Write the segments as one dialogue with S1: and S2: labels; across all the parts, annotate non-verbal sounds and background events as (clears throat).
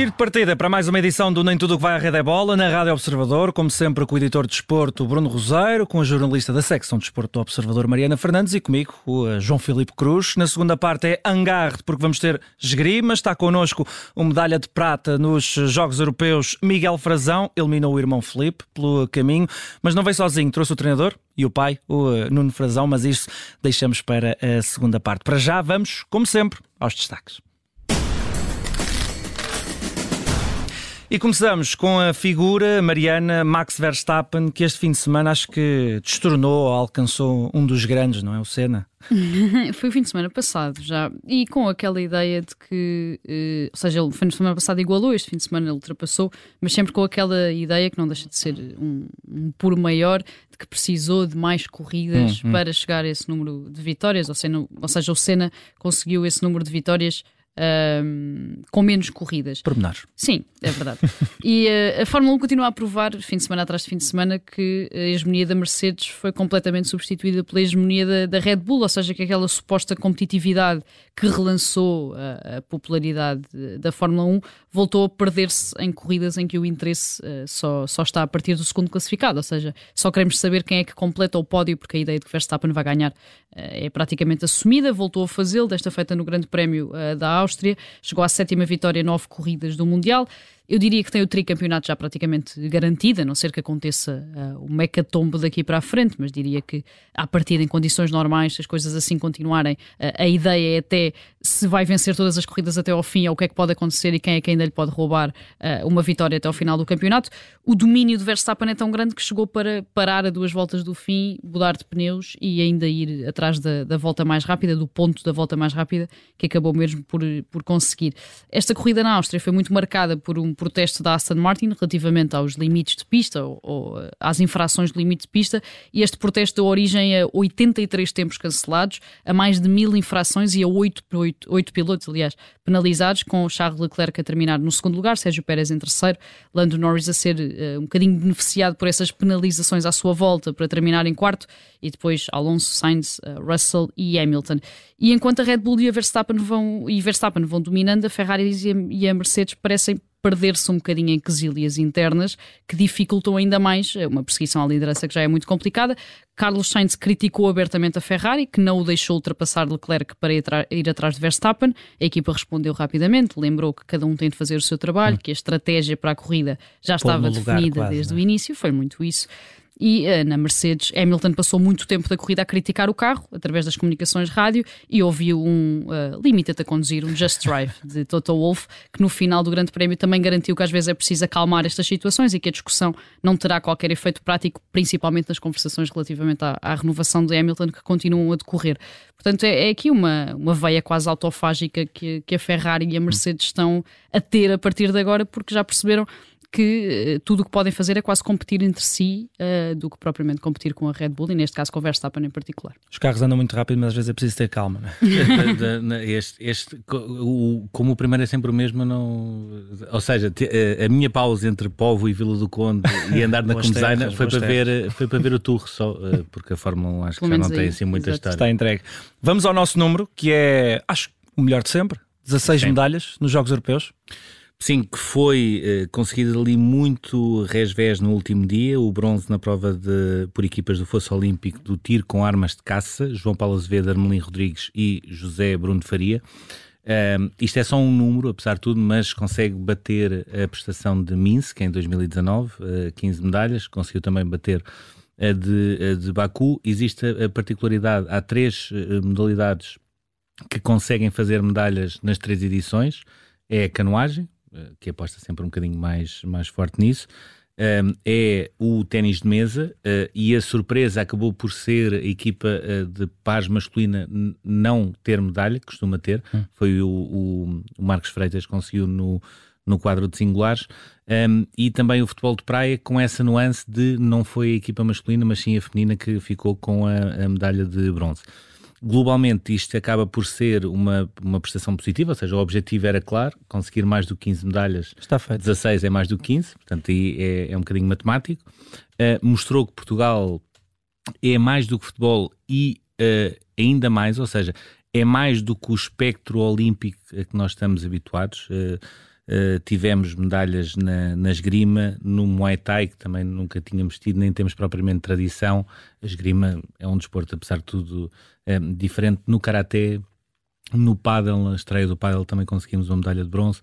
S1: Tiro de partida para mais uma edição do Nem Tudo o que vai à Rede é Bola, na Rádio Observador, como sempre com o editor de desporto Bruno Roseiro, com a jornalista da secção de desporto do Observador Mariana Fernandes e comigo o eh, João Filipe Cruz. Na segunda parte é Angarde, porque vamos ter esgrima. Está connosco o medalha de prata nos Jogos Europeus Miguel Frazão, eliminou o irmão Filipe pelo caminho, mas não veio sozinho, trouxe o treinador e o pai, o eh, Nuno Frazão, mas isso deixamos para a segunda parte. Para já vamos, como sempre, aos destaques. E começamos com a figura Mariana Max Verstappen, que este fim de semana acho que destornou, alcançou um dos grandes, não é? O Senna. (laughs)
S2: foi o fim de semana passado já, e com aquela ideia de que, eh, ou seja, o fim de semana passado igualou, este fim de semana ele ultrapassou, mas sempre com aquela ideia que não deixa de ser um, um puro maior, de que precisou de mais corridas hum, hum. para chegar a esse número de vitórias, ou seja, ou seja, o Senna conseguiu esse número de vitórias um, com menos corridas.
S1: Pormenores.
S2: Sim, é verdade. (laughs) e uh, a Fórmula 1 continua a provar, fim de semana atrás de fim de semana, que a hegemonia da Mercedes foi completamente substituída pela hegemonia da, da Red Bull, ou seja, que aquela suposta competitividade que relançou a, a popularidade da Fórmula 1 voltou a perder-se em corridas em que o interesse uh, só, só está a partir do segundo classificado, ou seja, só queremos saber quem é que completa o pódio, porque a ideia de que Verstappen vai ganhar é praticamente assumida, voltou a fazê-lo, desta feita no Grande Prémio da Áustria, chegou à sétima vitória, nove corridas do Mundial. Eu diria que tem o tricampeonato já praticamente garantido, a não ser que aconteça uh, o mecatombo daqui para a frente, mas diria que, a partir em condições normais, se as coisas assim continuarem, uh, a ideia é até se vai vencer todas as corridas até ao fim, ou o que é que pode acontecer e quem é que ainda lhe pode roubar uh, uma vitória até ao final do campeonato. O domínio de Verstappen é tão grande que chegou para parar a duas voltas do fim, mudar de pneus e ainda ir atrás da, da volta mais rápida, do ponto da volta mais rápida, que acabou mesmo por, por conseguir. Esta corrida na Áustria foi muito marcada por um protesto da Aston Martin relativamente aos limites de pista ou, ou eh, às infrações de limite de pista e este protesto deu origem a 83 tempos cancelados, a mais de mil infrações e a 8, 8, 8 pilotos, aliás, penalizados, com Charles Leclerc a terminar no segundo lugar, Sérgio Pérez em terceiro, Lando Norris a ser uh, um bocadinho beneficiado por essas penalizações à sua volta para terminar em quarto e depois Alonso, Sainz, uh, Russell e Hamilton. E enquanto a Red Bull e a Verstappen vão, e Verstappen vão dominando, a Ferrari e a Mercedes parecem perder-se um bocadinho em quesílias internas que dificultam ainda mais uma perseguição à liderança que já é muito complicada. Carlos Sainz criticou abertamente a Ferrari, que não o deixou ultrapassar Leclerc para ir, atrás de Verstappen. A equipa respondeu rapidamente, lembrou que cada um tem de fazer o seu trabalho, hum. que a estratégia para a corrida já estava definida quase, desde é? o início, foi muito isso. E uh, na Mercedes, Hamilton passou muito tempo da corrida a criticar o carro, através das comunicações rádio, e ouviu um uh, Limita-te a conduzir, um Just Drive, (laughs) de Toto Wolff, que no final do Grande Prémio também garantiu que às vezes é preciso acalmar estas situações e que a discussão não terá qualquer efeito prático, principalmente nas conversações relativamente à, à renovação de Hamilton, que continuam a decorrer. Portanto, é, é aqui uma, uma veia quase autofágica que, que a Ferrari e a Mercedes estão a ter a partir de agora, porque já perceberam que uh, tudo o que podem fazer é quase competir entre si uh, do que propriamente competir com a Red Bull e neste caso com o Verstappen em particular.
S1: Os carros andam muito rápido, mas às vezes é preciso ter calma. Né? (laughs) este, este, o, como o primeiro é sempre o mesmo, não, ou seja, a minha pausa entre Povo e Vila do Conde e andar na (laughs) Comesaina foi, para ver, foi para ver o Tour só, uh, porque a Fórmula 1 acho Pelo que já não tem assim muita história. Está entregue. Vamos ao nosso número, que é, acho, o melhor de sempre: 16 Sim. medalhas nos Jogos Europeus. Sim, que foi eh, conseguido ali muito resvés no último dia, o bronze na prova de, por equipas do Fosso Olímpico do tiro com armas de caça, João Paulo Azevedo, Armelin Rodrigues e José Bruno Faria. Um, isto é só um número, apesar de tudo, mas consegue bater a prestação de Minsk em 2019, uh, 15 medalhas, conseguiu também bater a de, a de Baku. Existe a, particularidade, há três uh, modalidades que conseguem fazer medalhas nas três edições, é a canoagem, eh, que aposta sempre um bocadinho mais, mais forte nisso, um, é o ténis de mesa uh, e a surpresa acabou por ser a equipa uh, de paz masculina não ter medalha, que costuma ter, hum. foi o, o, o, Marcos Freitas que conseguiu no, no quadro de singulares, um, e também o futebol de praia com essa nuance de não foi a equipa masculina, mas sim a feminina que ficou com a, a medalha de bronze. Globalmente, isto acaba por ser uma, uma prestação positiva, ou seja, o objetivo era claro, conseguir mais do que 15 medalhas. Está feito.
S2: 16 é mais do que 15, portanto, aí é, é um bocadinho matemático. Uh, mostrou que Portugal é mais do que futebol e uh, ainda mais, ou seja, é mais do que o espectro olímpico a que nós estamos habituados. Uh,
S1: Uh, tivemos medalhas na, na esgrima, no Muay Thai, que também nunca tínhamos tido, nem temos propriamente tradição. A esgrima é um desporto, apesar de tudo, é, diferente. No Karaté, no paddle, na estreia do paddle também conseguimos uma medalha de bronze.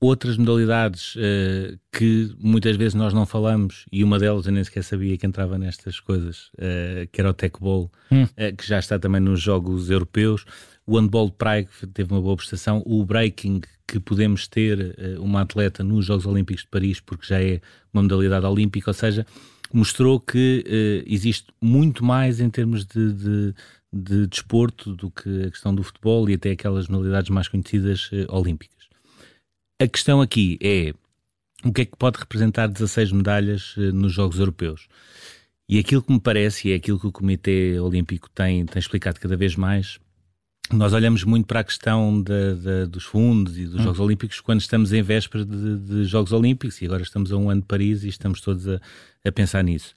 S1: Outras modalidades uh, que muitas vezes nós não falamos, e uma delas eu nem sequer sabia que entrava nestas coisas, uh, que era o Techball, hum. uh, que já está também nos Jogos Europeus o handball de praia que teve uma boa prestação, o breaking que podemos ter uh, uma atleta nos Jogos Olímpicos de Paris, porque já é uma modalidade olímpica, ou seja, mostrou que uh, existe muito mais em termos de, de, de, desporto do que a questão do futebol e até aquelas modalidades mais conhecidas uh, olímpicas. A questão aqui é o que é que pode representar 16 medalhas nos Jogos Europeus? E aquilo que me parece, e é aquilo que o Comitê Olímpico tem, tem explicado cada vez mais, nós olhamos muito para a questão de, de, dos fundos e dos hum. Jogos Olímpicos quando estamos em véspera de, de, Jogos Olímpicos e agora estamos a um ano de Paris e estamos todos a, a pensar nisso.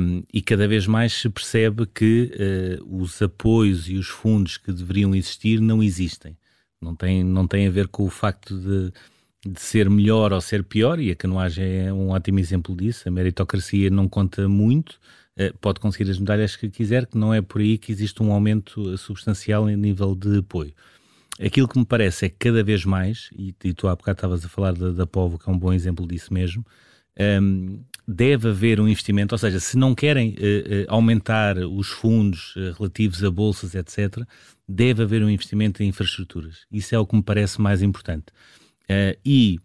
S1: Um, e cada vez mais se percebe que uh, os apoios e os fundos que deveriam existir não existem. Não tem, não tem a ver com o facto de, de ser melhor ou ser pior, e a canoagem é um ótimo exemplo disso. A meritocracia não conta muito pode conseguir as medalhas que quiser, que não é por aí que existe um aumento eh, substancial em nível de apoio. Aquilo que me parece é que cada vez mais, e, e tu há bocado estavas a falar da, da Povo, que é um bom exemplo disso mesmo, um, ehm, deve haver um investimento, ou seja, se não querem uh, aumentar os fundos uh, relativos a bolsas, etc., deve haver um investimento em infraestruturas. Isso é o que me parece mais importante. e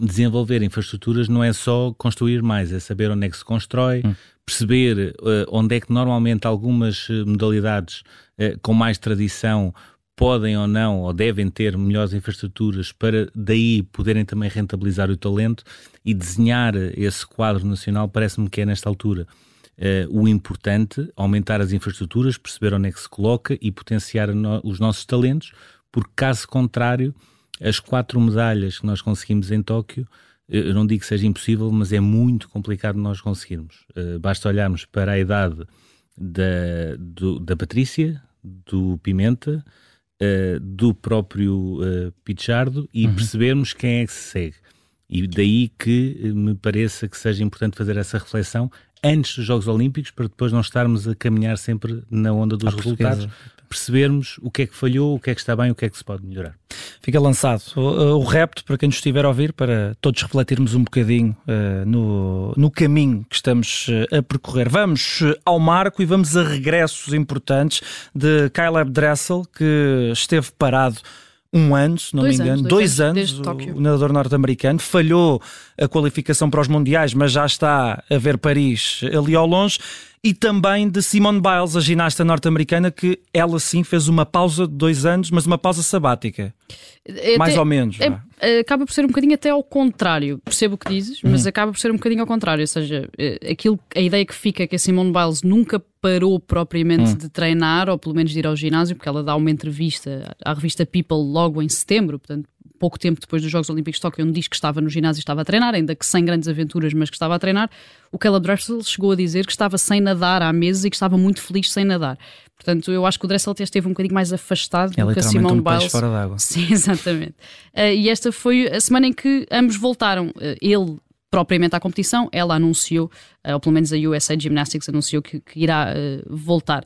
S1: desenvolver infraestruturas não é só construir mais, é saber onde é que se constrói, hum perceber uh, onde é que normalmente algumas eh, modalidades uh, com mais tradição podem ou não, ou devem ter melhores infraestruturas para daí poderem também rentabilizar o talento e desenhar esse quadro nacional, parece-me que é nesta altura. Uh, o importante, aumentar as infraestruturas, perceber onde é que se coloca e potenciar no, os nossos talentos, porque caso contrário, as quatro medalhas que nós conseguimos em Tóquio eu não digo que seja impossível, mas é muito complicado nós conseguirmos. Uh, basta olharmos para a idade da, do, da Patrícia, do Pimenta, uh, do próprio uh, Pichardo e uhum. percebermos quem é que se segue. E daí que me pareça que seja importante fazer essa reflexão antes dos Jogos Olímpicos, para depois não estarmos a caminhar sempre na onda dos resultados, percebermos o que é que falhou, o que é que está bem, o que é que se pode melhorar.
S3: Fica lançado o, o repto para quem nos estiver a ouvir, para todos refletirmos um bocadinho uh, no, no caminho que estamos uh, a percorrer. Vamos uh, ao marco e vamos a regressos importantes de Caleb Dressel, que esteve parado um ano, se não dois me engano, anos, dois, dois, anos, anos o, o nadador norte-americano. Falhou a qualificação para os mundiais, mas já está a ver Paris ali ao longe e também de Simone Biles, a ginasta norte-americana, que ela sim fez uma pausa de dois anos, mas uma pausa sabática. Até, Mais ou menos. É,
S2: é, acaba por ser um bocadinho até ao contrário. Percebo o que dizes, mas uhum. acaba por ser um bocadinho ao contrário. Ou seja, é, aquilo, a ideia que fica é que a Simone Biles nunca parou propriamente uhum. de treinar, ou pelo menos de ir ao ginásio, porque ela dá uma entrevista à revista People logo em setembro, portanto pouco tempo depois dos Jogos Olímpicos de Tóquio, onde diz que estava no ginásio e estava a treinar, ainda que sem grandes aventuras, mas que estava a treinar, o Caleb Dressel chegou a dizer que estava sem nadar há meses e que estava muito feliz sem nadar. Portanto, eu acho que o Dressel esteve um bocadinho mais afastado
S3: é
S2: do que a Simone
S3: um
S2: Biles.
S3: fora d'água. (laughs)
S2: Sim, exatamente. Uh, e esta foi a semana em que ambos voltaram. Uh, ele propriamente à competição, ela anunciou, uh, ou pelo menos a USA Gymnastics anunciou que, que irá voltar.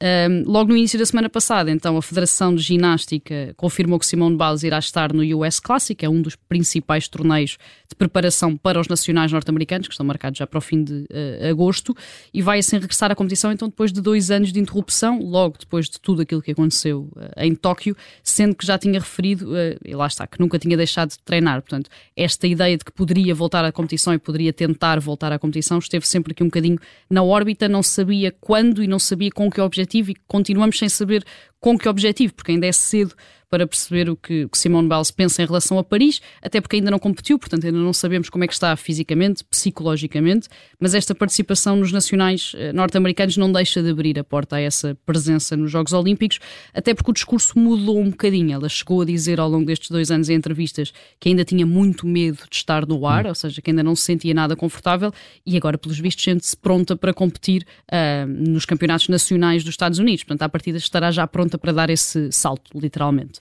S2: Um, logo no início da semana passada, então, a Federação de Ginástica confirmou que Simone Biles irá estar no US Classic, é um dos principais torneios de preparação para os nacionais norte-americanos, que estão marcados já para o fim de uh, agosto, e vai assim regressar à competição, então, depois de dois anos de interrupção, logo depois de tudo aquilo que aconteceu uh, em Tóquio, sendo que já tinha referido, uh, e lá está, que nunca tinha deixado de treinar. Portanto, esta ideia de que poderia voltar à competição e poderia tentar voltar à competição esteve sempre aqui um bocadinho na órbita, não sabia quando e não sabia com que objetivo objetivo e continuamos sem saber com que objetivo, porque ainda é cedo para perceber o que, que Simone Biles pensa em relação a Paris, até porque ainda não competiu, portanto ainda não sabemos como é que está fisicamente, psicologicamente, mas esta participação nos nacionais eh, norte-americanos não deixa de abrir a porta a essa presença nos Jogos Olímpicos, até porque o discurso mudou um bocadinho. Ela chegou a dizer ao longo destes dois anos em entrevistas que ainda tinha muito medo de estar no ar, ou seja, que ainda não se sentia nada confortável e agora, pelos vistos, sente-se pronta para competir uh, nos campeonatos nacionais dos Estados Unidos. Portanto, à partida estará já pronta para dar esse salto, literalmente.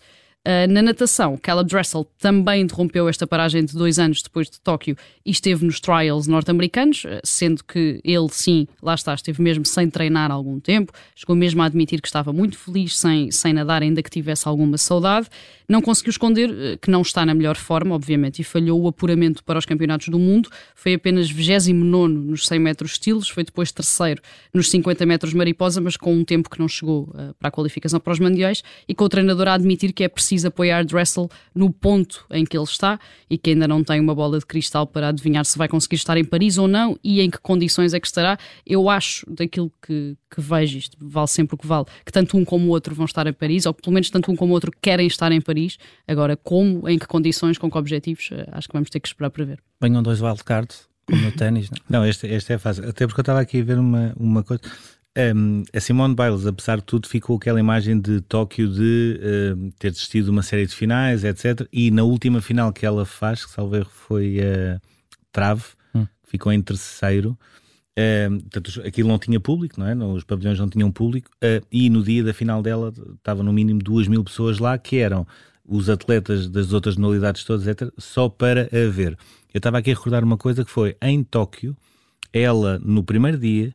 S2: Uh, na natação, Caleb Dressel também interrompeu esta paragem de dois anos depois de Tóquio e esteve nos trials norte-americanos, uh, sendo que ele, sim, lá está, esteve mesmo sem treinar algum tempo, chegou mesmo a admitir que estava muito feliz sem, sem nadar, ainda que tivesse alguma saudade. Não conseguiu esconder uh, que não está na melhor forma, obviamente, e falhou o apuramento para os campeonatos do mundo. Foi apenas 29 nos 100 metros estilos, foi depois terceiro nos 50 metros mariposa, mas com um tempo que não chegou para a qualificação para os mundiais e com o treinador a admitir que é preciso precisa apoiar Dressel no ponto em que ele está e que ainda não tem uma bola de cristal para adivinhar se vai conseguir estar em Paris ou não e em que condições é que estará. Eu acho, daquilo que, que vejo, isto vale sempre o que vale, que tanto um como o outro vão estar em Paris, ou pelo menos tanto um como o outro querem estar em Paris. Agora, como, em que condições, com que objetivos, eh, acho que vamos ter que esperar para ver.
S3: Venham dois wildcards, como no ténis, não?
S1: não, este, este é fácil. Até porque eu estava aqui a ver uma, uma coisa. Um, a Simone Biles, apesar de tudo, ficou aquela imagem de Tóquio de uh, ter desistido uma série de finais, etc. E na última final que ela faz, que salvo erro foi a uh, Trave, hum. ficou em terceiro. Uh, portanto, aquilo não tinha público, não é? Os pavilhões não tinham público. Uh, e no dia da final dela estava no mínimo duas mil pessoas lá, que eram os atletas das outras modalidades todas, etc., só para a ver. Eu estava aqui a recordar uma coisa que foi em Tóquio, ela no primeiro dia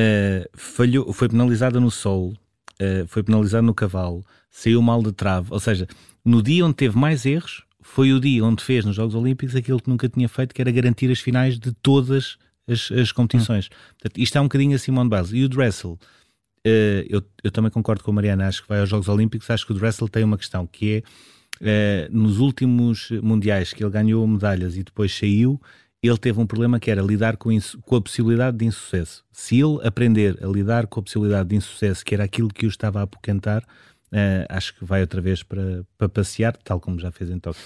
S1: uh, falhou, foi penalizada no sol, uh, foi penalizada no cavalo, saiu mal de trave. Ou seja, no dia onde teve mais erros, foi o dia onde fez nos Jogos Olímpicos aquilo que nunca tinha feito, que era garantir as finais de todas as, as competições. Hum. Portanto, isto é um bocadinho a Simone Biles. E o Dressel, uh, eu, eu também concordo com a Mariana, acho que vai aos Jogos Olímpicos, acho que o Dressel tem uma questão que é, uh, nos últimos mundiais que ele ganhou medalhas e depois saiu, ele teve um problema que era lidar com, com, a possibilidade de insucesso. Se ele aprender a lidar com a possibilidade de insucesso, que era aquilo que o estava a apoquentar, uh, acho que vai outra vez para, para passear, tal como já fez em Tóquio.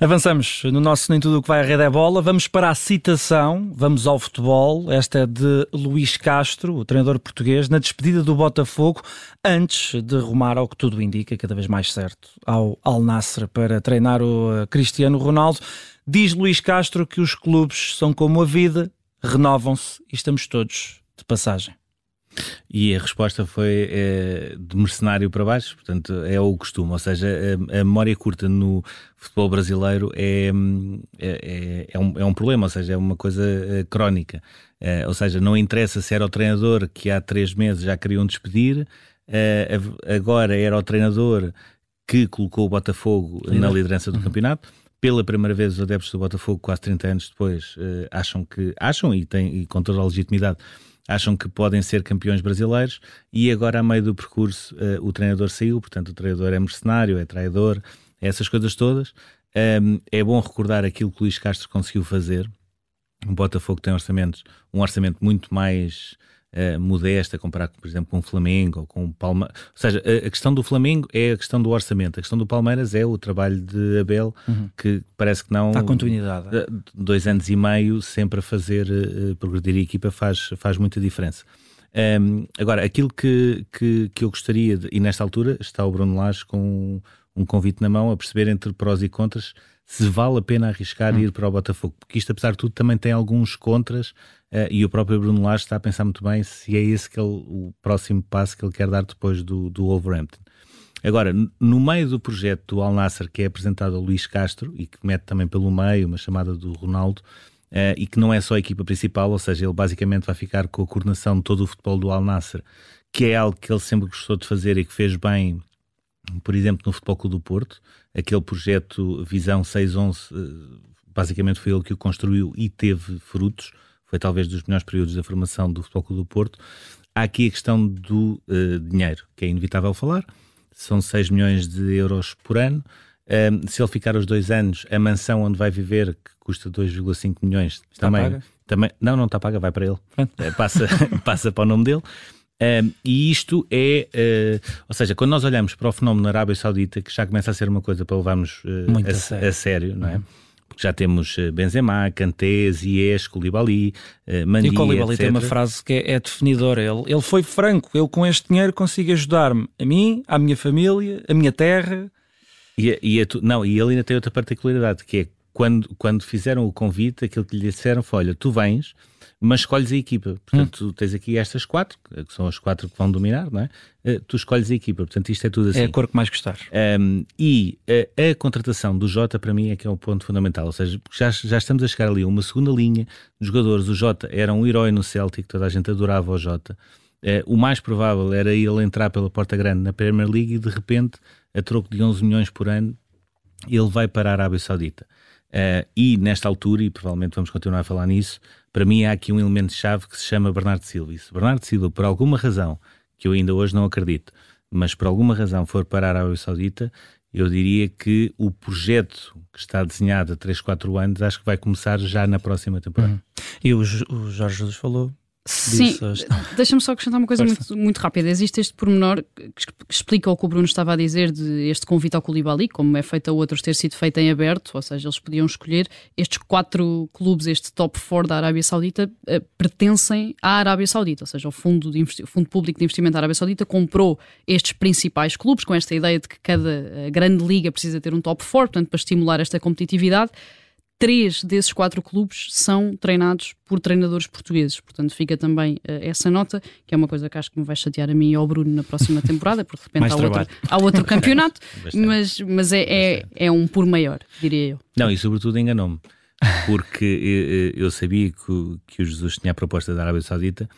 S3: Avançamos no nosso Nem Tudo o que vai a rede é bola. Vamos para a citação, vamos ao futebol. Esta é de Luís Castro, o treinador português, na despedida do Botafogo, antes de rumar ao que tudo indica, cada vez mais certo, ao Al Nassr para treinar o eh, Cristiano Ronaldo. Diz Luís Castro que os clubes são como a vida, renovam-se e estamos todos de passagem.
S1: E a resposta foi é, de mercenário para baixo, portanto é o costume, ou seja, a, a memória curta no futebol brasileiro é, é, é, é, um, é um problema, ou seja, é uma coisa é, crónica. É, ou seja, não interessa se era o treinador que há três meses já queriam despedir, agora era o treinador que colocou o Botafogo na liderança do uhum. campeonato pela primeira vez os adeptos do Botafogo, quase 30 anos depois, uh, acham que acham e têm e com toda a legitimidade acham que podem ser campeões brasileiros e agora a meio do percurso uh, o treinador saiu, portanto o treinador é mercenário, é traidor, é essas coisas todas. É bom recordar aquilo que o Luís Castro conseguiu fazer. O Botafogo tem orçamentos, um orçamento muito mais uh, modesta comparar, por exemplo, com o Flamengo ou com o Palmeiras. Ou seja, a, a, questão do Flamengo é a questão do orçamento, a questão do Palmeiras é o trabalho de Abel, uhum. que parece que não.
S3: Está continuidade.
S1: Dois anos e meio sempre a fazer uh, progredir a equipa faz, faz muita diferença. Um, agora, aquilo que, que, que eu gostaria, de, e nesta altura está o Bruno Lage com um, um convite na mão a perceber entre prós e contras se vale a pena arriscar hum. ir para o Botafogo, porque isto, apesar de tudo, também tem alguns contras uh, e o próprio Bruno Lage está a pensar muito bem se é esse que ele, o próximo passo que ele quer dar depois do, do Wolverhampton. Agora, no meio do projeto do Al Nasser, que é apresentado ao Luís Castro e que mete também pelo meio uma chamada do Ronaldo, uh, e que não é só a equipa principal, ou seja, ele basicamente vai ficar com a coordenação de todo o futebol do Al Nasser, que é algo que ele sempre gostou de fazer e que fez bem por exemplo, no Futebol Clube do Porto, aquele projeto Visão 611, eh, basicamente foi ele que o construiu e teve frutos, foi talvez dos melhores períodos da formação do Futebol Clube do Porto. Há aqui a questão do uh, dinheiro, que é inevitável falar, são 6 milhões de euros por ano. Um, se ele ficar os dois anos, a mansão onde vai viver, que custa 2,5 milhões,
S3: está também, paga?
S1: também. Não, não está paga, vai para ele. É, passa, (laughs) passa para o nome dele. Um, e isto é, uh, ou seja, quando nós olhamos para o fenómeno na Arábia Saudita, que já começa a ser uma coisa para levarmos uh, a, a, sério. a, sério. não é? Uhum. Porque já temos uh, Benzema, Kanté, Ziyech, Koulibaly, uh, Mandi, E o Koulibaly
S3: tem uma frase que é, é definidora. Ele, ele foi franco, eu com este dinheiro consigo ajudar-me a mim, à minha família, a minha terra.
S1: E, e, a, não, e ele ainda tem outra particularidade, que é quando, quando fizeram o convite, aquilo que lhe disseram foi: olha, tu vens mas escolhes a equipa. Portanto, hum. tu tens aqui estas quatro, que são as quatro que vão dominar, não é? Uh, tu escolhes a equipa. Portanto, isto é tudo assim.
S3: É a cor que mais gostares.
S1: Um, e a, a, contratação do Jota, para mim, é que é um ponto fundamental. Ou seja, já, já estamos a chegar ali a uma segunda linha de jogadores. O Jota era um herói no Celtic, toda a gente adorava o Jota. Uh, o mais provável era ele entrar pela porta grande na Premier League e, de repente, a troco de 11 milhões por ano, ele vai para a Arábia Saudita. Uh, e nesta altura, e provavelmente vamos continuar a falar nisso, para mim há aqui um elemento-chave que se chama Bernardo Silva. E se Bernardo Silva, por alguma razão, que eu ainda hoje não acredito, mas por alguma razão for parar a Arábia Saudita, eu diria que o projeto que está desenhado há 3, 4 anos acho que vai começar já na próxima temporada. Uhum.
S3: E o, o Jorge Jesus falou
S2: Sim, deixa-me só acrescentar uma coisa muito, muito, rápida. Existe este pormenor que explica o que o Bruno estava a dizer de este convite ao Koulibaly, como é feito a outros, ter sido feito em aberto, ou seja, eles podiam escolher. Estes quatro clubes, este top 4 da Arábia Saudita, eh, pertencem à Arábia Saudita, ou seja, o Fundo, de o Fundo Público de Investimento da Arábia Saudita comprou estes principais clubes, com esta ideia de que cada eh, grande liga precisa ter um top 4, portanto, para estimular esta competitividade três desses quatro clubes são treinados por treinadores portugueses. Portanto, fica também uh, essa nota, que é uma coisa que acho que me vai chatear a mim e ao Bruno na próxima temporada, porque de repente há outro, há (laughs) outro, campeonato, mas, mas é, é, é, um por maior, diria eu.
S1: Não, e sobretudo enganou-me, porque (laughs) eu, eu, sabia que o, que o Jesus tinha a proposta da Arábia Saudita,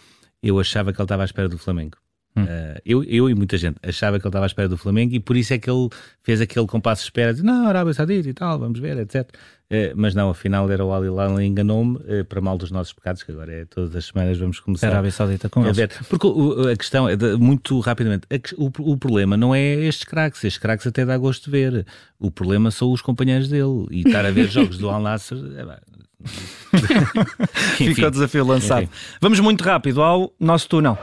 S1: eu achava que ele estava à espera do Flamengo. Hum. Uh, eu, eu e muita gente achava que ele estava à espera do Flamengo e por isso é que ele fez aquele compasso de espera de não, Arábia Saudita e tal, vamos ver, etc. Uh, mas não, afinal era o Al Hilal enganou-me uh, para mal dos nossos pecados, que agora é todas as semanas vamos começar
S3: Arábia Saudita com
S1: a ver. Porque o, a questão é, de, muito rapidamente, a, o, o, problema não é estes craques, estes craques até dá gosto de ver. O problema são os companheiros dele e estar a ver (laughs) jogos do Al Nasser. É, (laughs)
S3: Fica o desafio lançado. Enfim. Vamos muito rápido ao nosso túnel.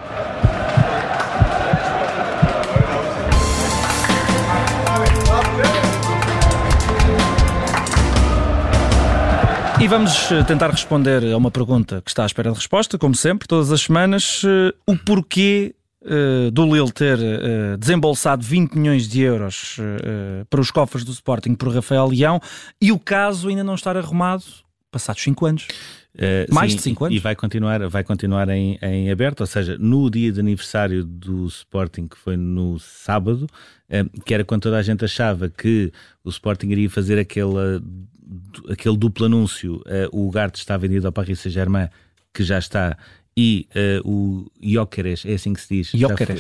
S3: E vamos eh, tentar responder a uma pergunta que está à espera de resposta, como sempre, todas as semanas. Eh, o porquê uh, do Lille ter uh, desembolsado 20 milhões de euros uh, para os cofres do Sporting por Rafael Leão e o caso ainda não estar arrumado passados 5 anos.
S1: Mais sim, de 5 anos. E vai continuar, vai continuar em, em, aberto, ou seja, no dia de aniversário do Sporting, que foi no sábado, que era quando toda a gente achava que o Sporting iria fazer aquele, aquele duplo anúncio, uh, o Ugarte está vendido ao Paris Saint-Germain, que já está, e o Jóqueres, é assim que se diz?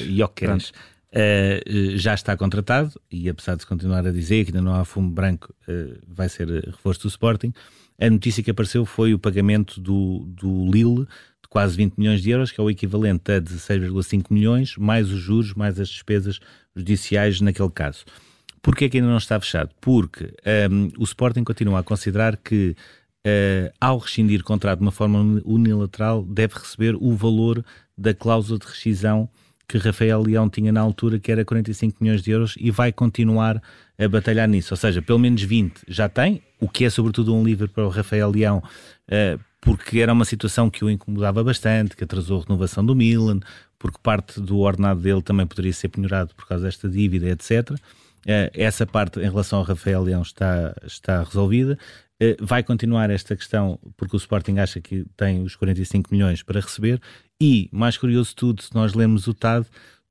S3: Jóqueres.
S1: Uh, já está contratado e apesar de se continuar a dizer que ainda não há fumo branco, uh, vai ser reforço do Sporting. A notícia que apareceu foi o pagamento do, do Lille de quase 20 milhões de euros, que é o equivalente a 16,5 milhões, mais os juros, mais as despesas judiciais naquele caso. Porquê é que ainda não está fechado? Porque um, o Sporting continua a considerar que Uh, ao rescindir contrato de uma forma unilateral, deve receber o valor da cláusula de rescisão que Rafael Leão tinha na altura, que era 45 milhões de euros, e vai continuar a batalhar nisso. Ou seja, pelo menos 20 já tem, o que é sobretudo um livro para o Rafael Leão, uh, porque era uma situação que o incomodava bastante, que atrasou a renovação do Milan, porque parte do ordenado dele também poderia ser penhorado por causa desta dívida, etc. Eh, essa parte em relação ao Rafael Leão está, está resolvida. Uh, vai continuar esta questão porque o Sporting acha que tem os 45 milhões para receber e, mais curioso de tudo, se nós lemos o TAD,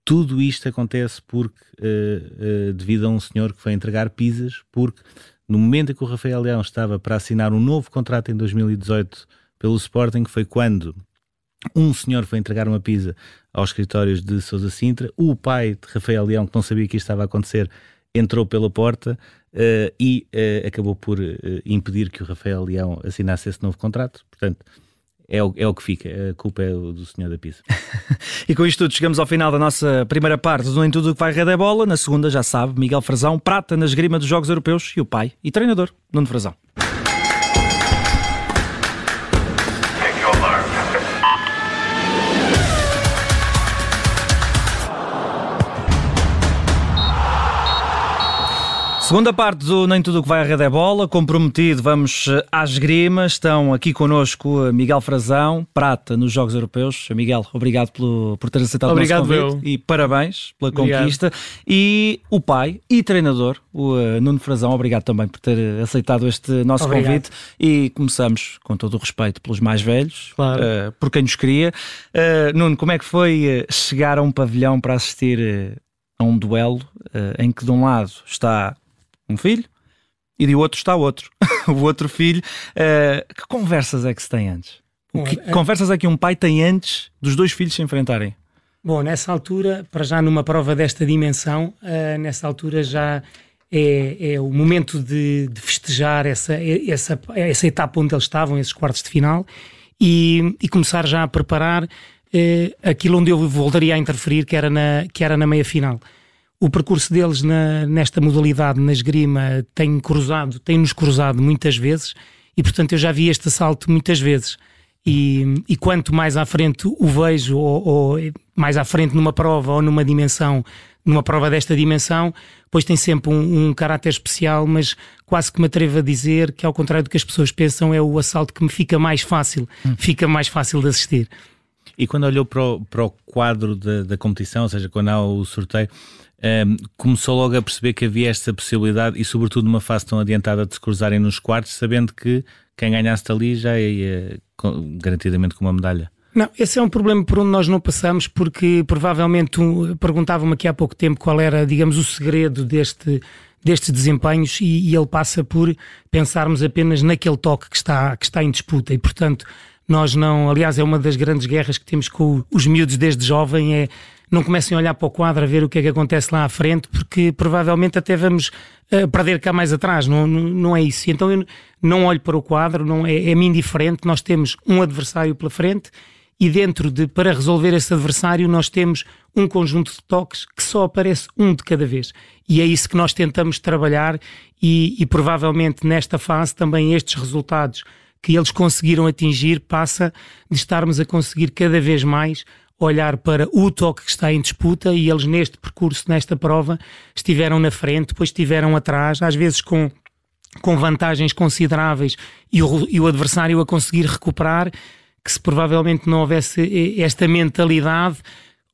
S1: tudo isto acontece porque uh, devido a um senhor que foi entregar pizzas, porque no momento em que o Rafael Leão estava para assinar um novo contrato em 2018 pelo Sporting, foi quando um senhor foi entregar uma pizza aos escritórios de Sousa Sintra, o pai de Rafael Leão, que não sabia que isto estava a acontecer, entrou pela porta uh, e acabou por impedir que o Rafael Leão assinasse esse novo contrato. Portanto, é o, é o que fica, a culpa é do senhor da pizza. (laughs)
S3: e com isto tudo chegamos ao final da nossa primeira parte do Nem Tudo o que vai Red Bola. Na segunda, já sabe, Miguel Frazão, prata na esgrima dos Jogos Europeus e o pai e treinador, Nuno Frazão. Segunda parte do Nem Tudo o que vai à rede é bola, comprometido, vamos eh, às grimas. Estão aqui connosco eh, Miguel Frazão, prata nos Jogos Europeus. Miguel, obrigado pelo, por ter aceitado
S4: obrigado,
S3: o nosso convite
S4: eu.
S3: e parabéns pela
S4: obrigado.
S3: conquista. E o pai e treinador, o uh, Nuno Frazão, obrigado também por ter aceitado este nosso
S4: obrigado.
S3: convite. E começamos, com todo o respeito pelos mais velhos,
S4: claro.
S3: uh, por quem nos queria. Uh, Nuno, como é que foi chegar a um pavilhão para assistir a um duelo em que de um lado está um filho e de outro está outro, (laughs) o outro filho. Uh, que conversas é que se tem antes? Bom, que é... conversas é que um pai tem antes dos dois filhos se enfrentarem?
S4: Bom, nessa altura, para já numa prova desta dimensão, uh, nessa altura já é, é o momento de, de, festejar essa, essa, essa etapa onde eles estavam, esses quartos de final, e, e começar já a preparar uh, aquilo onde eu voltaria a interferir, que era na, que era na meia final o percurso deles na, nesta modalidade, na esgrima, tem cruzado, tem-nos cruzado muitas vezes e, portanto, eu já vi este assalto muitas vezes. E, e quanto mais à frente o vejo, ou, ou, mais à frente numa prova ou numa dimensão, numa prova desta dimensão, pois tem sempre um, um caráter especial, mas quase que me atrevo a dizer que, ao contrário do que as pessoas pensam, é o assalto que me fica mais fácil, hum. fica mais fácil de assistir.
S1: E quando olhou para o, para o quadro da, da competição, ou seja, quando há o sorteio, um, começou logo a perceber que havia esta possibilidade e, sobretudo, numa fase tão adiantada de se cruzarem nos quartos, sabendo que quem ganhasse ali já ia garantidamente com uma medalha.
S4: Não, esse é um problema por onde nós não passamos, porque provavelmente um, perguntavam-me aqui há pouco tempo qual era, digamos, o segredo deste, destes desempenhos e, e, ele passa por pensarmos apenas naquele toque que está, que está em disputa e, portanto, nós não. Aliás, é uma das grandes guerras que temos com os miúdos desde jovem, é não comecem a olhar para o quadro a ver o que é que acontece lá à frente, porque provavelmente até vamos uh, perder cá mais atrás, não, não é isso. Então eu não olho para o quadro, não é, é-me indiferente, nós temos um adversário pela frente e dentro de, para resolver esse adversário, nós temos um conjunto de toques que só aparece um de cada vez. E é isso que nós tentamos trabalhar e, e provavelmente nesta fase também estes resultados que eles conseguiram atingir passa de estarmos a conseguir cada vez mais olhar para o toque que está em disputa e eles neste percurso, nesta prova, estiveram na frente, depois estiveram atrás, às vezes com, com vantagens consideráveis e o, e o adversário a conseguir recuperar, que se provavelmente não houvesse esta mentalidade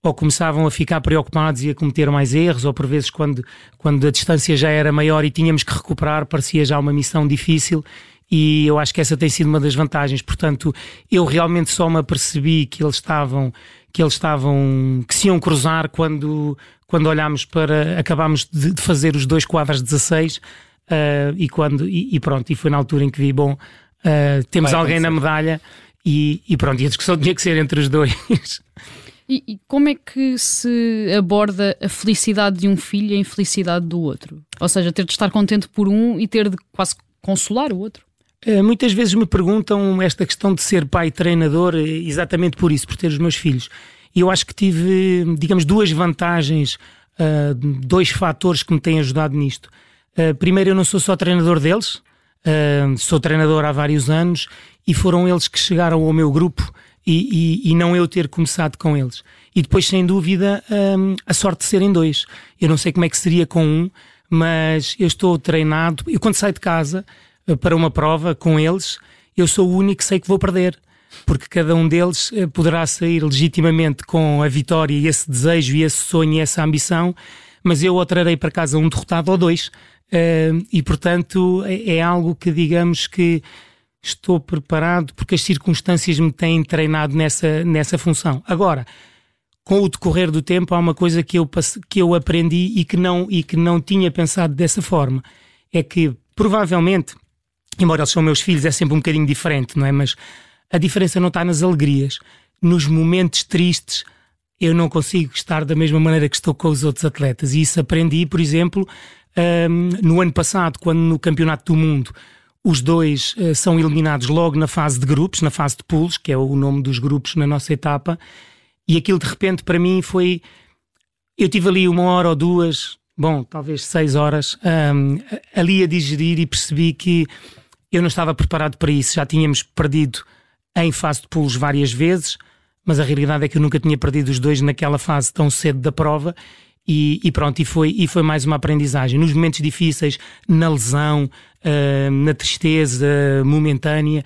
S4: ou começavam a ficar preocupados e a cometer mais erros, ou por vezes quando, quando a distância já era maior e tínhamos que recuperar, parecia já uma missão difícil e eu acho que essa tem sido uma das vantagens. Portanto, eu realmente só me apercebi que eles estavam que eles estavam que se iam cruzar quando quando olhámos para acabámos de, de fazer os dois quadros 16 uh, e quando e, e, pronto e foi na altura em que vi bom uh, temos Vai alguém acontecer. na medalha e, e pronto e a discussão (laughs) tinha que ser entre os dois.
S2: E, e, como é que se aborda a felicidade de um filho e a infelicidade do outro? Ou seja, ter de estar contente por um e ter de quase consolar o outro?
S4: Eh, muitas vezes me perguntam esta questão de ser pai treinador, eh, exatamente por isso, por ter os meus filhos. E eu acho que tive, digamos, duas vantagens, eh, dois fatores que me têm ajudado nisto. Primeiro, eu não sou só treinador deles, sou treinador há vários anos e foram eles que chegaram ao meu grupo e, e, e não eu ter começado com eles. E depois, sem dúvida, a sorte de serem dois. Eu não sei como é que seria com um, mas eu estou treinado. Eu, quando saio de casa, para uma prova com eles, eu sou o único que sei que vou perder. Porque cada um deles eh, poderá sair legitimamente com a vitória e esse desejo e esse sonho e essa ambição, mas eu ou trarei para casa um derrotado ou dois. Eh, e portanto é, é algo que digamos que estou preparado porque as circunstâncias me têm treinado nessa, nessa função. Agora, com o decorrer do tempo, há uma coisa que eu, que eu aprendi e que, não, e que não tinha pensado dessa forma. É que provavelmente embora eles são meus filhos, é sempre um bocadinho diferente, não é? Mas a diferença não está nas alegrias. Nos momentos tristes, eu não consigo estar da mesma maneira que estou com os outros atletas. E isso aprendi, por exemplo, um, no ano passado, quando no Campeonato do Mundo os dois uh, são eliminados logo na fase de grupos, na fase de pools, que é o nome dos grupos na nossa etapa, e aquilo de repente para mim foi. Eu tive ali uma hora ou duas, bom, talvez seis horas, um, ali a digerir e percebi que eu não estava preparado para isso, já tínhamos perdido em fase de pulos várias vezes, mas a realidade é que eu nunca tinha perdido os dois naquela fase tão cedo da prova e, e, pronto, e foi, e foi mais uma aprendizagem. Nos momentos difíceis, na lesão, uh, na tristeza momentânea,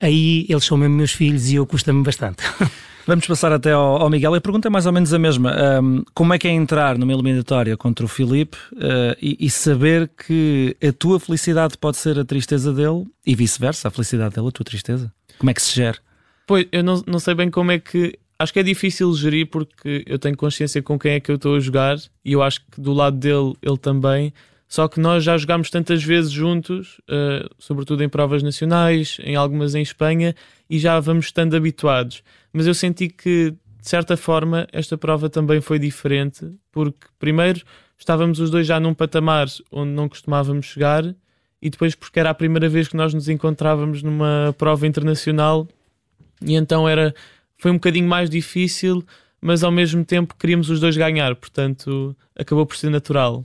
S4: aí eles são mesmo meus filhos e eu custa-me bastante. (laughs)
S3: Vamos passar até ao, ao, Miguel. A pergunta é mais ou menos a mesma. Um, como é que é entrar numa eliminatória contra o Filipe uh, e, e, saber que a tua felicidade pode ser a tristeza dele e vice-versa, a felicidade dele, a tua tristeza? Como é que se gera?
S5: Pois, eu não, não sei bem como é que. Acho que é difícil gerir porque eu tenho consciência com quem é que eu estou a jogar e eu acho que do lado dele, ele também. Só que nós já jogámos tantas vezes juntos, uh, sobretudo em provas nacionais, em algumas em Espanha, e já vamos estando habituados. Mas eu senti que, de certa forma, esta prova também foi diferente, porque, primeiro, estávamos os dois já num patamar onde não costumávamos chegar, e depois, porque era a primeira vez que nós nos encontrávamos numa prova internacional, e então era, foi um bocadinho mais difícil, mas ao mesmo tempo queríamos os dois ganhar, portanto, acabou por ser natural.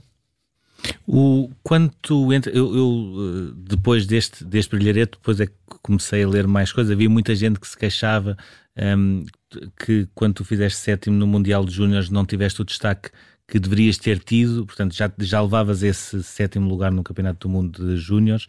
S1: O, quanto entra, eu, eu, eh, depois deste, deste brilharete, depois é que comecei a ler mais coisas. Havia muita gente que se queixava um, ehm, que quando tu fizeste sétimo no Mundial de Júniores não tiveste o destaque que deverias ter tido, portanto já, já levavas esse sétimo lugar no Campeonato do Mundo de Júniores.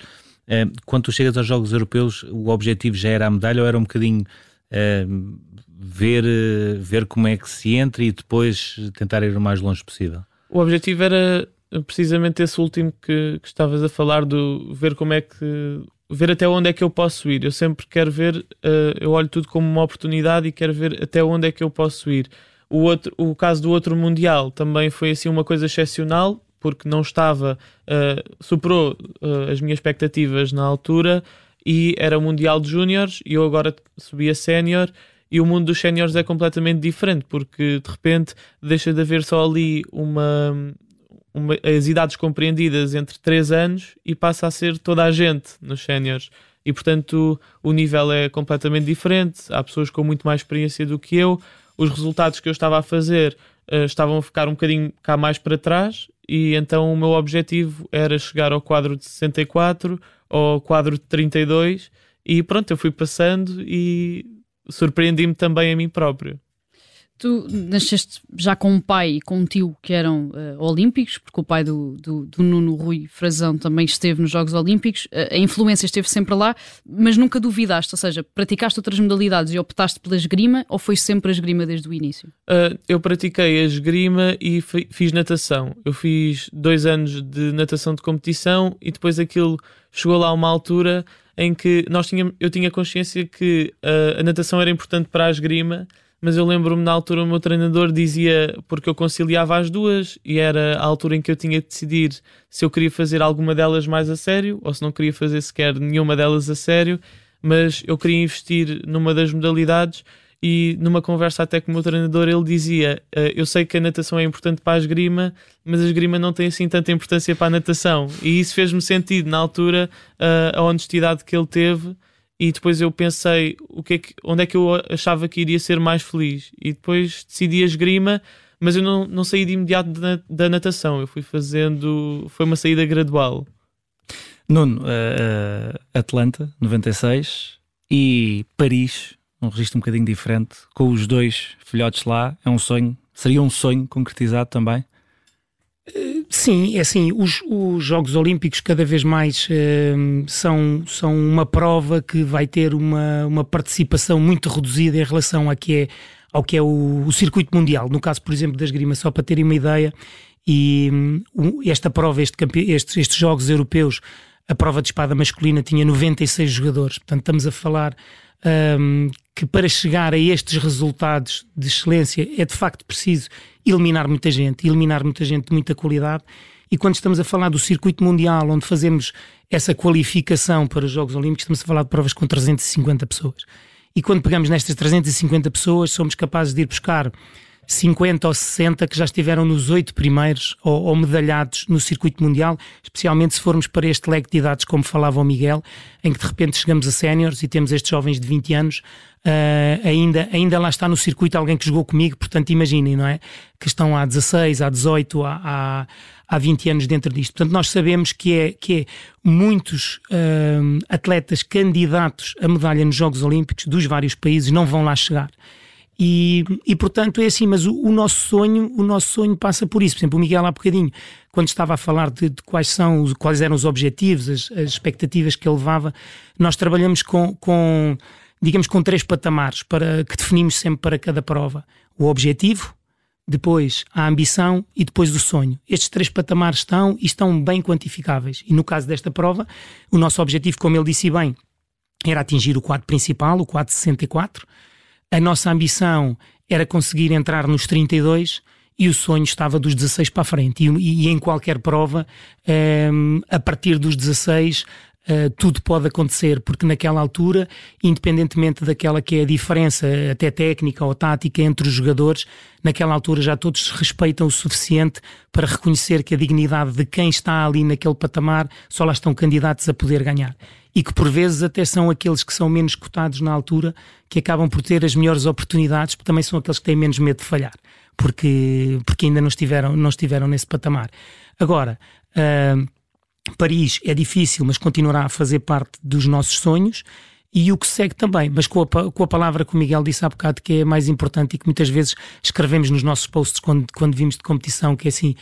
S1: Um, ehm, quando tu chegas aos Jogos Europeus, o objetivo já era a medalha ou era um bocadinho uh, ver, uh, ver como é que se entra e depois tentar ir o mais longe possível?
S5: O objetivo era precisamente esse último que, que, estavas a falar do ver como é que ver até onde é que eu posso ir. Eu sempre quero ver, uh, eu olho tudo como uma oportunidade e quero ver até onde é que eu posso ir. O, outro, o caso do outro Mundial também foi assim uma coisa excepcional, porque não estava, uh, superou uh, as minhas expectativas na altura e era o Mundial de Júniores e eu agora subi a Sénior e o mundo dos séniores é completamente diferente, porque de repente deixa de haver só ali uma, uma, as idades compreendidas entre 3 anos e passa a ser toda a gente nos séniores. E portanto o nível é completamente diferente. Há pessoas com muito mais experiência do que eu. Os resultados que eu estava a fazer uh, estavam a ficar um bocadinho cá mais para trás. E então o meu objetivo era chegar ao quadro de 64 ao quadro de 32. E pronto, eu fui passando e surpreendi-me também a mim próprio.
S2: Tu nasceste já com um pai e com um tio que eram uh, olímpicos, porque o pai do, do, do, Nuno Rui Frazão também esteve nos Jogos Olímpicos. Uh, a influência esteve sempre lá, mas nunca duvidaste, ou seja, praticaste outras modalidades e optaste pela esgrima ou foi sempre a esgrima desde o início?
S5: Uh, eu pratiquei a esgrima e fiz natação. Eu fiz dois anos de natação de competição e depois aquilo chegou lá a uma altura em que nós tínhamos, eu tinha consciência que a natação era importante para a esgrima mas eu lembro-me na altura o meu treinador dizia, porque eu conciliava as duas e era a altura em que eu tinha de decidir se eu queria fazer alguma delas mais a sério ou se não queria fazer sequer nenhuma delas a sério, mas eu queria investir numa das modalidades e numa conversa até com o meu treinador ele dizia eh, eu sei que a natação é importante para a esgrima mas a esgrima não tem assim tanta importância para a natação. E isso fez-me sentido na altura eh, a honestidade que ele teve e depois eu pensei o que é que, onde é que eu achava que iria ser mais feliz? E depois decidi a esgrima mas eu não, não saí de imediato da, da natação. Eu fui fazendo foi uma saída gradual.
S3: Nuno, uh, Atlanta 96 e Paris um registro um bocadinho diferente com os dois filhotes lá. É um sonho seria um sonho concretizado também
S4: Sim, é assim, os, os Jogos Olímpicos cada vez mais uh, são, são uma prova que vai ter uma, uma participação muito reduzida em relação a que é, ao que é o, o circuito mundial. No caso, por exemplo, da esgrima, só para terem uma ideia, e um, esta prova, este, estes, estes Jogos Europeus, a prova de espada masculina tinha 96 jogadores, portanto estamos a falar um, que para chegar a estes resultados de excelência é de facto preciso eliminar muita gente, eliminar muita gente de muita qualidade. E quando estamos a falar do circuito mundial, onde fazemos essa qualificação para os Jogos Olímpicos, estamos a falar de provas com 350 pessoas. E quando pegamos nestas 350 pessoas, somos capazes de ir buscar 50 ou 60 que já estiveram nos oito primeiros ou, ou, medalhados no circuito mundial, especialmente se formos para este leque de idades, como falava o Miguel, em que de repente chegamos a séniores e temos estes jovens de 20 anos, uh, ainda, ainda lá está no circuito alguém que jogou comigo, portanto imaginem, não é? Que estão há 16, há 18, há, há, há 20 anos dentro disto. Portanto, nós sabemos que é, que é muitos uh, atletas candidatos a medalha nos Jogos Olímpicos dos vários países não vão lá chegar E, e portanto é assim, mas o, o, nosso sonho, o nosso sonho passa por isso. Por exemplo, o Miguel há bocadinho, quando estava a falar de, de quais são, quais eram os objetivos, as, as, expectativas que ele levava, nós trabalhamos com, com, digamos, com três patamares para que definimos sempre para cada prova: o objetivo, depois a ambição e depois o sonho. Estes três patamares estão e estão bem quantificáveis. E no caso desta prova, o nosso objetivo, como ele disse bem, era atingir o quadro principal, o quadro 64 a nossa ambição era conseguir entrar nos 32 e o sonho estava dos 16 para a frente. E, e em qualquer prova, um, ehm, a partir dos 16, Uh, tudo pode acontecer, porque naquela altura, independentemente daquela que é a diferença, até técnica ou tática entre os jogadores, naquela altura já todos se respeitam o suficiente para reconhecer que a dignidade de quem está ali naquele patamar só lá estão candidatos a poder ganhar. E que por vezes até são aqueles que são menos cotados na altura que acabam por ter as melhores oportunidades, porque também são aqueles que têm menos medo de falhar, porque, porque ainda não estiveram, não estiveram nesse patamar. Agora, uh, Paris é difícil, mas continuará a fazer parte dos nossos sonhos e o que segue também, mas com a, com a palavra que o Miguel disse há bocado que é mais importante e que muitas vezes escrevemos nos nossos posts quando, quando vimos de competição, que é assim,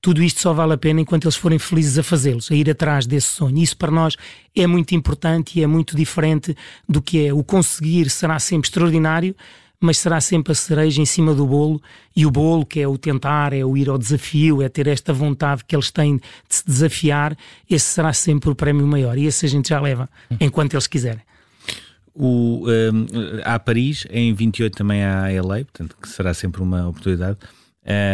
S4: tudo isto só vale a pena enquanto eles forem felizes a fazê-los, a ir atrás desse sonho. Isso para nós é muito importante e é muito diferente do que é. O conseguir será sempre extraordinário, mas será sempre a cereja em cima do bolo, e o bolo, que é o tentar, é o ir ao desafio, é ter esta vontade que eles têm de se desafiar, esse será sempre o prémio maior, e esse a gente já leva, enquanto eles quiserem.
S1: O, um, há Paris, em 28 também há LA, portanto que será sempre uma oportunidade.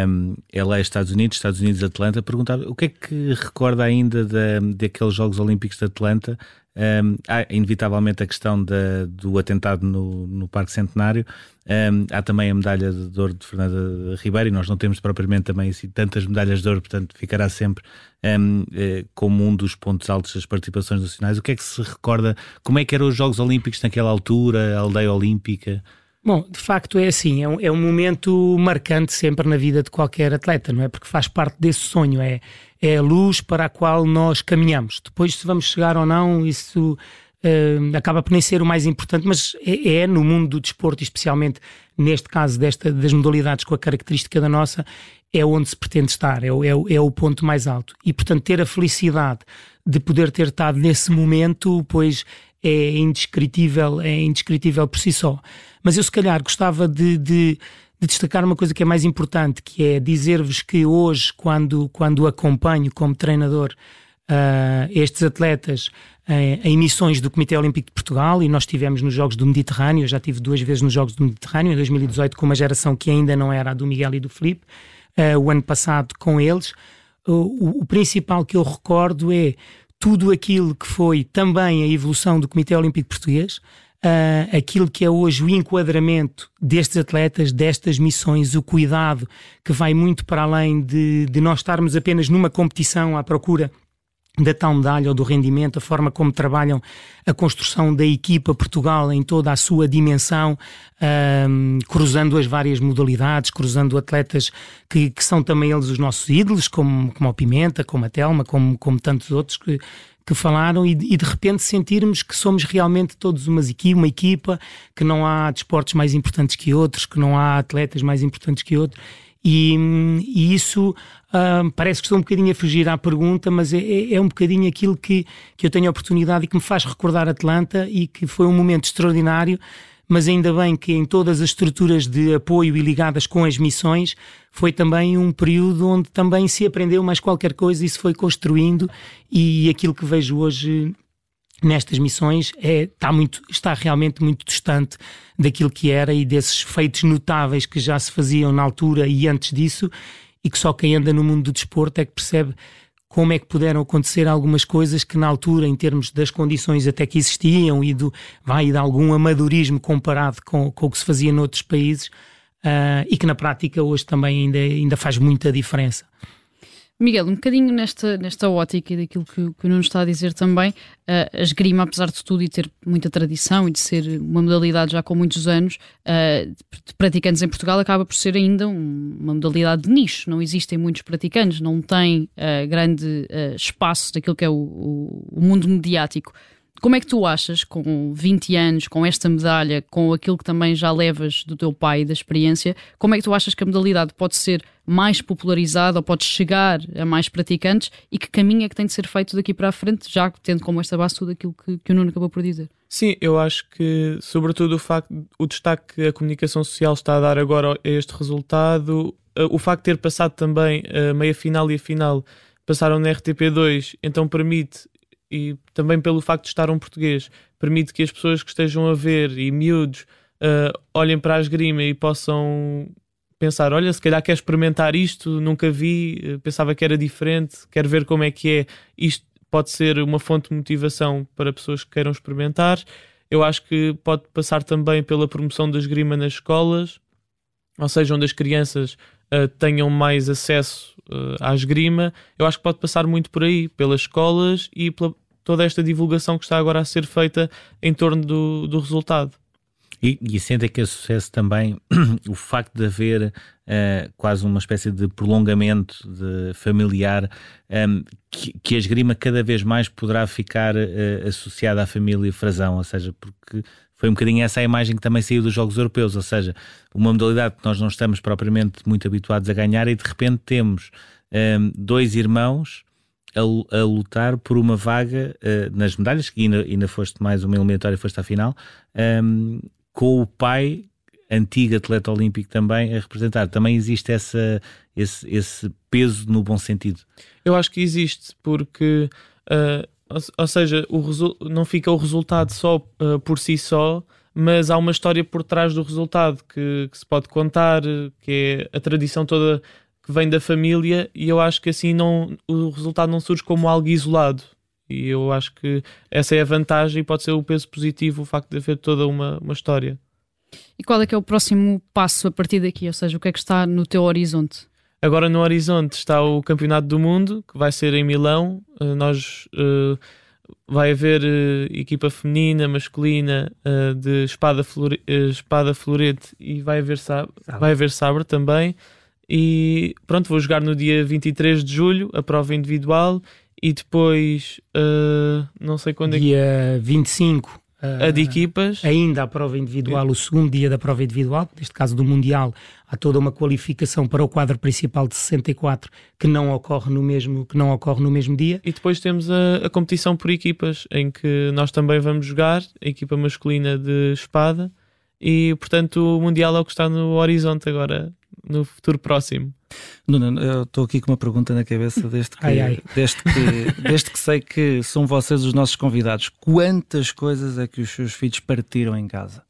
S1: Um, LA, Estados Unidos, Estados Unidos, Atlanta. Perguntava o que é que recorda ainda da, daqueles Jogos Olímpicos de Atlanta um, há inevitavelmente a questão da, do atentado no, no Parque Centenário. Um, há também a medalha de ouro de Fernanda Ribeiro e nós não temos propriamente também assim, tantas medalhas de ouro, portanto ficará sempre um, eh, como um dos pontos altos das participações nacionais. O que é que se recorda? Como é que eram os Jogos Olímpicos naquela altura, a aldeia olímpica?
S4: Bom, de facto é assim, é um, é um momento marcante sempre na vida de qualquer atleta, não é? Porque faz parte desse sonho, é, é a luz para a qual nós caminhamos. Depois, se vamos chegar ou não, isso uh, acaba por nem ser o mais importante, mas é, é, no mundo do desporto, especialmente neste caso desta, das modalidades com a característica da nossa, é onde se pretende estar, é, é, é o ponto mais alto. E, portanto, ter a felicidade de poder ter estado nesse momento, pois é indescritível, é indescritível por si só. Mas eu se calhar gostava de, de, de destacar uma coisa que é mais importante, que é dizer-vos que hoje, quando, quando acompanho como treinador uh, estes atletas uh, em missões do Comitê Olímpico de Portugal, e nós estivemos nos Jogos do Mediterrâneo, eu já tive duas vezes nos Jogos do Mediterrâneo, em 2018 com uma geração que ainda não era a do Miguel e do Felipe, uh, o ano passado com eles, o, o principal que eu recordo é tudo aquilo que foi também a evolução do Comitê Olímpico Português, uh, aquilo que é hoje o enquadramento destes atletas, destas missões, o cuidado que vai muito para além de, de nós estarmos apenas numa competição à procura da tal medalha ou do rendimento, a forma como trabalham a construção da equipa Portugal em toda a sua dimensão, um, cruzando as várias modalidades, cruzando atletas que, que, são também eles os nossos ídolos, como, como a Pimenta, como a Telma, como, como tantos outros que, que falaram e, de repente sentirmos que somos realmente todos uma uma equipa, que não há desportos mais importantes que outros, que não há atletas mais importantes que outros. E, e isso uh, parece que estou um bocadinho a fugir à pergunta, mas é, é, é um bocadinho aquilo que, que eu tenho a oportunidade e que me faz recordar Atlanta e que foi um momento extraordinário mas ainda bem que em todas as estruturas de apoio e ligadas com as missões foi também um período onde também se aprendeu mais qualquer coisa e se foi construindo e aquilo que vejo hoje nestas missões é, está, muito, está realmente muito distante daquilo que era e desses feitos notáveis que já se faziam na altura e antes disso e que só quem anda no mundo do desporto é que percebe como é que puderam acontecer algumas coisas que na altura, em termos das condições até que existiam e do vai de algum amadorismo comparado com, com o que se fazia noutros países uh, e que na prática hoje também ainda, ainda faz muita diferença.
S2: Miguel, um bocadinho nesta, nesta ótica e daquilo que, que o Nuno está a dizer também, uh, a esgrima, apesar de tudo e ter muita tradição e de ser uma modalidade já com muitos anos uh, de praticantes em Portugal, acaba por ser ainda um, uma modalidade de nicho. Não existem muitos praticantes, não tem uh, grande espaço daquilo que é o, o, o mundo mediático. Como é que tu achas, com 20 anos, com esta medalha, com aquilo que também já levas do teu pai e da experiência, como é que tu achas que a modalidade pode ser mais popularizada ou pode chegar a mais praticantes e que caminho é que tem de ser feito daqui para a frente, já tendo como esta base tudo aquilo que, que o Nuno acabou por dizer?
S5: Sim, eu acho que, sobretudo, o, facto, o destaque que a comunicação social está a dar agora a este resultado, eh, o facto de ter passado também a meia final e a final passaram na RTP2, então permite e também pelo facto de estar um português, permite que as pessoas que estejam a ver e miúdos uh, olhem para a esgrima e possam pensar: olha, se calhar quer experimentar isto, nunca vi, eh, pensava que era diferente, quero ver como é que é. Isto pode ser uma fonte de motivação para pessoas que queiram experimentar. Eu acho que pode passar também pela promoção da esgrima nas escolas, ou seja, onde as crianças uh, tenham mais acesso uh, à esgrima. Eu acho que pode passar muito por aí, pelas escolas e pela toda esta divulgação que está agora a ser feita em torno do, do resultado.
S1: E, e sentem que é sucesso também (clears throat) o facto de haver uh, quase uma espécie de prolongamento de familiar, um, ehm, que, que, a esgrima cada vez mais poderá ficar uh, associada à família Frazão, ou seja, porque foi um bocadinho essa a imagem que também saiu dos Jogos Europeus, ou seja, uma modalidade que nós não estamos propriamente muito habituados a ganhar e de repente temos um, dois irmãos a, a, lutar por uma vaga uh, nas medalhas, que ainda, ainda foste mais uma eliminatória, foste à final, um, com o pai, antigo atleta olímpico também, a representar. Também existe essa, esse, esse peso no bom sentido?
S5: Eu acho que existe, porque. Uh, ou, ou, seja, não fica o resultado só uh, por si só, mas há uma história por trás do resultado que, que, se pode contar, que é a tradição toda que vem da família, e eu acho que assim não, o resultado não surge como algo isolado. E eu acho que essa é a vantagem e pode ser o peso positivo o facto de haver toda uma, uma história.
S2: E qual é que é o próximo passo a partir daqui? Ou seja, o que é que está no teu horizonte?
S5: Agora no horizonte está o Campeonato do Mundo, que vai ser em Milão. Uh, nós uh, vai haver uh, equipa feminina, masculina de espada, flore espada florete e vai haver, sabre, vai haver sabre também. E pronto, vou jogar no dia 23 de julho, a prova individual, e depois não sei quando
S4: dia é que... 25
S5: a de equipas.
S4: Ainda a prova individual, o segundo dia da prova individual, neste caso do Mundial, há toda uma qualificação para o quadro principal de 64 que não ocorre no mesmo, que não ocorre no mesmo dia.
S5: E depois temos a, a competição por equipas, em que nós também vamos jogar, a equipa masculina de espada, e portanto o Mundial é o que está no horizonte agora, no futuro próximo.
S3: Nuno, eu estou aqui com uma pergunta na cabeça desde que, ai, ai. Desde, que, (laughs) desde que sei que são vocês os nossos convidados. Quantas coisas é que os seus filhos partiram em casa?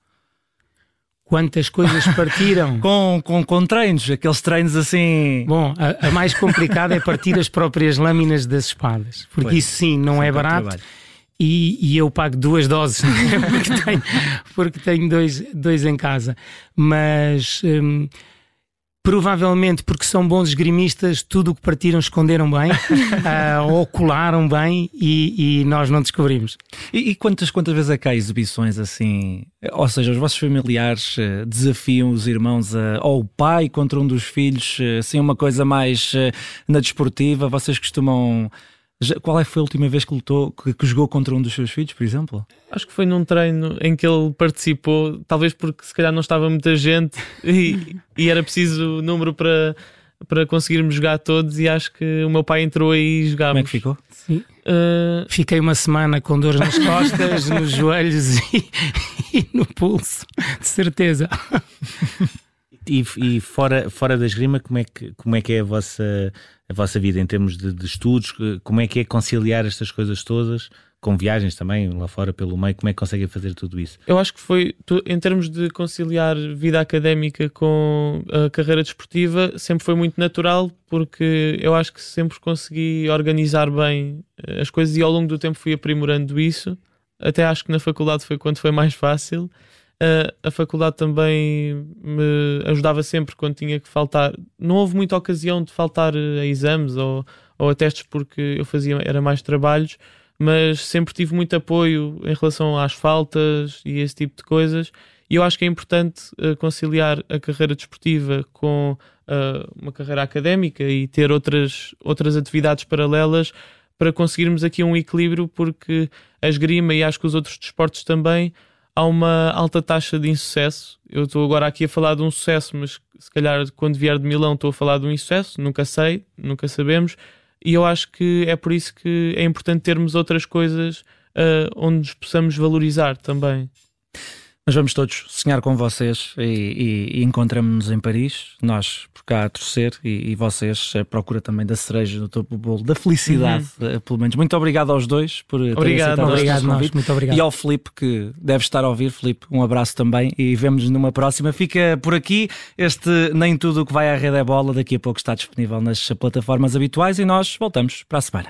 S4: Quantas coisas partiram? (laughs)
S3: com, com, com treinos, aqueles treinos assim.
S4: Bom, a, a mais complicada é partir as próprias lâminas das espadas, porque pois, isso sim não é barato. E, e, eu pago duas doses (laughs) porque tenho, porque tenho dois, dois em casa. Mas hum, provavelmente porque são bons esgrimistas, tudo o que partiram esconderam bem uh, (laughs) ou colaram bem e, e, nós não descobrimos.
S3: E, e, quantas, quantas vezes é que há exibições assim? Ou seja, os vossos familiares uh, desafiam os irmãos a, ou o pai contra um dos filhos, uh, assim, uma coisa mais na desportiva, vocês costumam qual é foi a última vez que lutou, que, que, jogou contra um dos seus filhos, por exemplo?
S5: Acho que foi num treino em que ele participou, talvez porque se calhar não estava muita gente (laughs) e, e era preciso número para, para conseguirmos jogar todos e acho que o meu pai entrou aí e jogámos.
S3: Como é que ficou?
S4: Sim. Uh... Fiquei uma semana com dores nas costas, (laughs) nos joelhos e, e no pulso, de certeza.
S1: E, e, fora, fora da esgrima, como é, que, como é que é a vossa, a vossa vida em termos de, de, estudos? Como é que é conciliar estas coisas todas? Com viagens também lá fora pelo meio, como é que conseguem fazer tudo isso?
S5: Eu acho que foi, em termos de conciliar vida académica com a carreira desportiva, sempre foi muito natural, porque eu acho que sempre consegui organizar bem eh, as coisas e ao longo do tempo fui aprimorando isso. Até acho que na faculdade foi quando foi mais fácil. A faculdade também me ajudava sempre quando tinha que faltar. Não houve muita ocasião de faltar a exames ou, ou a testes porque eu fazia era mais trabalhos, mas sempre tive muito apoio em relação às faltas e esse tipo de coisas. E eu acho que é importante uh, conciliar a carreira desportiva com uh, uma carreira académica e ter outras, outras atividades paralelas para conseguirmos aqui um equilíbrio, porque a esgrima e acho que os outros desportos também há uma alta taxa de insucesso. Eu estou agora aqui a falar de um sucesso, mas se calhar quando vier de Milão estou a falar de um insucesso, nunca sei, nunca sabemos. E eu acho que é por isso que é importante termos outras coisas uh, onde nos possamos valorizar também.
S3: Mas vamos todos sonhar com vocês e, e, e encontramos-nos em Paris, nós por cá a torcer e, e vocês a procura também da cereja no topo do bolo, da felicidade, uhum. Eh, pelo menos. Muito obrigado aos dois por terem
S4: obrigado,
S3: aceitado
S4: obrigado, este convite. Muito obrigado.
S3: E ao Filipe, que deve estar a ouvir. Filipe, um abraço também e vemos-nos numa próxima. Fica por aqui este Nem Tudo o que vai à rede é bola. Daqui a pouco está disponível nas plataformas habituais e nós voltamos para a semana.